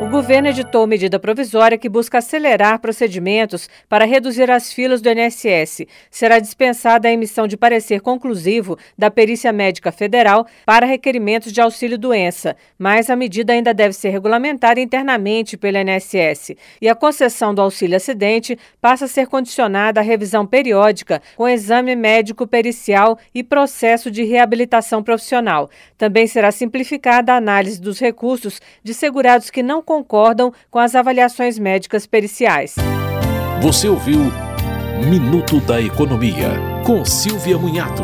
O governo editou medida provisória que busca acelerar procedimentos para reduzir as filas do INSS. Será dispensada a emissão de parecer conclusivo da Perícia Médica Federal para requerimentos de auxílio-doença, mas a medida ainda deve ser regulamentada internamente pelo INSS. E a concessão do auxílio-acidente passa a ser condicionada à revisão periódica com exame médico pericial e processo de reabilitação profissional. Também será simplificada a análise dos recursos de segurados que não concordam com as avaliações médicas periciais. Você ouviu Minuto da Economia, com Silvia Munhato.